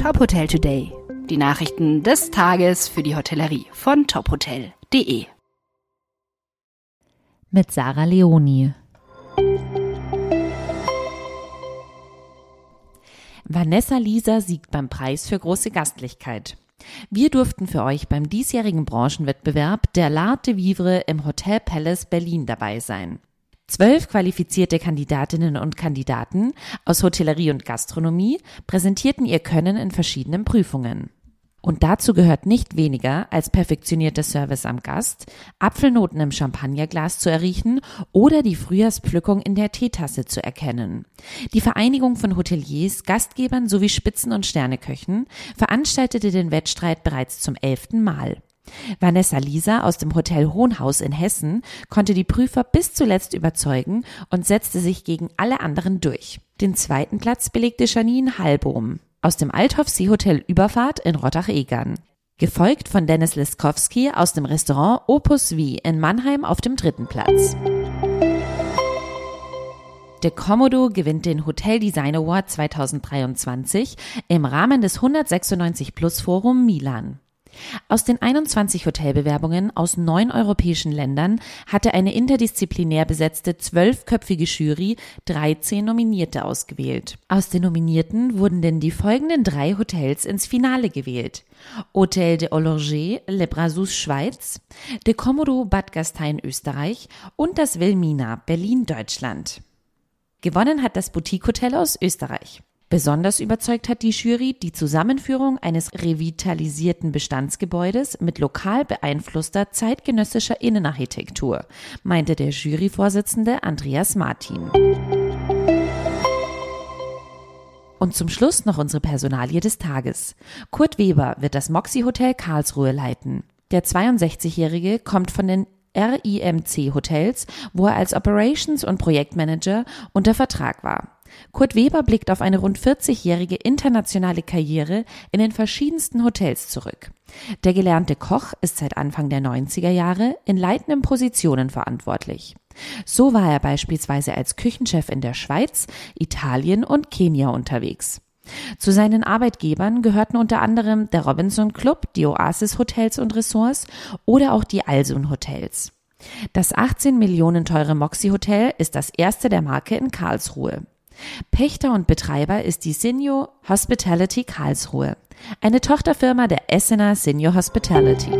Top Hotel Today. Die Nachrichten des Tages für die Hotellerie von tophotel.de. Mit Sarah Leoni. Vanessa Lisa siegt beim Preis für große Gastlichkeit. Wir durften für euch beim diesjährigen Branchenwettbewerb der L'Art de Vivre im Hotel Palace Berlin dabei sein. Zwölf qualifizierte Kandidatinnen und Kandidaten aus Hotellerie und Gastronomie präsentierten ihr Können in verschiedenen Prüfungen. Und dazu gehört nicht weniger als perfektionierter Service am Gast, Apfelnoten im Champagnerglas zu erriechen oder die Frühjahrspflückung in der Teetasse zu erkennen. Die Vereinigung von Hoteliers, Gastgebern sowie Spitzen- und Sterneköchen veranstaltete den Wettstreit bereits zum elften Mal. Vanessa Lisa aus dem Hotel Hohenhaus in Hessen konnte die Prüfer bis zuletzt überzeugen und setzte sich gegen alle anderen durch. Den zweiten Platz belegte Janine Halbohm aus dem Althoff Seehotel Überfahrt in Rottach-Egern. Gefolgt von Dennis Liskowski aus dem Restaurant Opus V in Mannheim auf dem dritten Platz. De Komodo gewinnt den Hotel Design Award 2023 im Rahmen des 196 Plus Forum Milan. Aus den 21 Hotelbewerbungen aus neun europäischen Ländern hatte eine interdisziplinär besetzte zwölfköpfige Jury 13 Nominierte ausgewählt. Aus den Nominierten wurden denn die folgenden drei Hotels ins Finale gewählt. Hotel de Olorget, Le Brasus Schweiz, de Komodo Bad Gastein Österreich und das Wilmina Berlin Deutschland. Gewonnen hat das Boutique Hotel aus Österreich. Besonders überzeugt hat die Jury die Zusammenführung eines revitalisierten Bestandsgebäudes mit lokal beeinflusster zeitgenössischer Innenarchitektur, meinte der Juryvorsitzende Andreas Martin. Und zum Schluss noch unsere Personalie des Tages. Kurt Weber wird das Moxie Hotel Karlsruhe leiten. Der 62-Jährige kommt von den RIMC Hotels, wo er als Operations- und Projektmanager unter Vertrag war. Kurt Weber blickt auf eine rund 40-jährige internationale Karriere in den verschiedensten Hotels zurück. Der gelernte Koch ist seit Anfang der 90er Jahre in leitenden Positionen verantwortlich. So war er beispielsweise als Küchenchef in der Schweiz, Italien und Kenia unterwegs. Zu seinen Arbeitgebern gehörten unter anderem der Robinson Club, die Oasis Hotels und Ressorts oder auch die Alsun Hotels. Das 18 Millionen teure Moxie Hotel ist das erste der Marke in Karlsruhe. Pächter und Betreiber ist die Senior Hospitality Karlsruhe, eine Tochterfirma der Essener Senior Hospitality.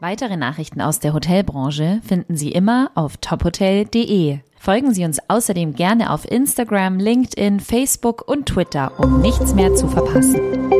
Weitere Nachrichten aus der Hotelbranche finden Sie immer auf tophotel.de. Folgen Sie uns außerdem gerne auf Instagram, LinkedIn, Facebook und Twitter, um nichts mehr zu verpassen.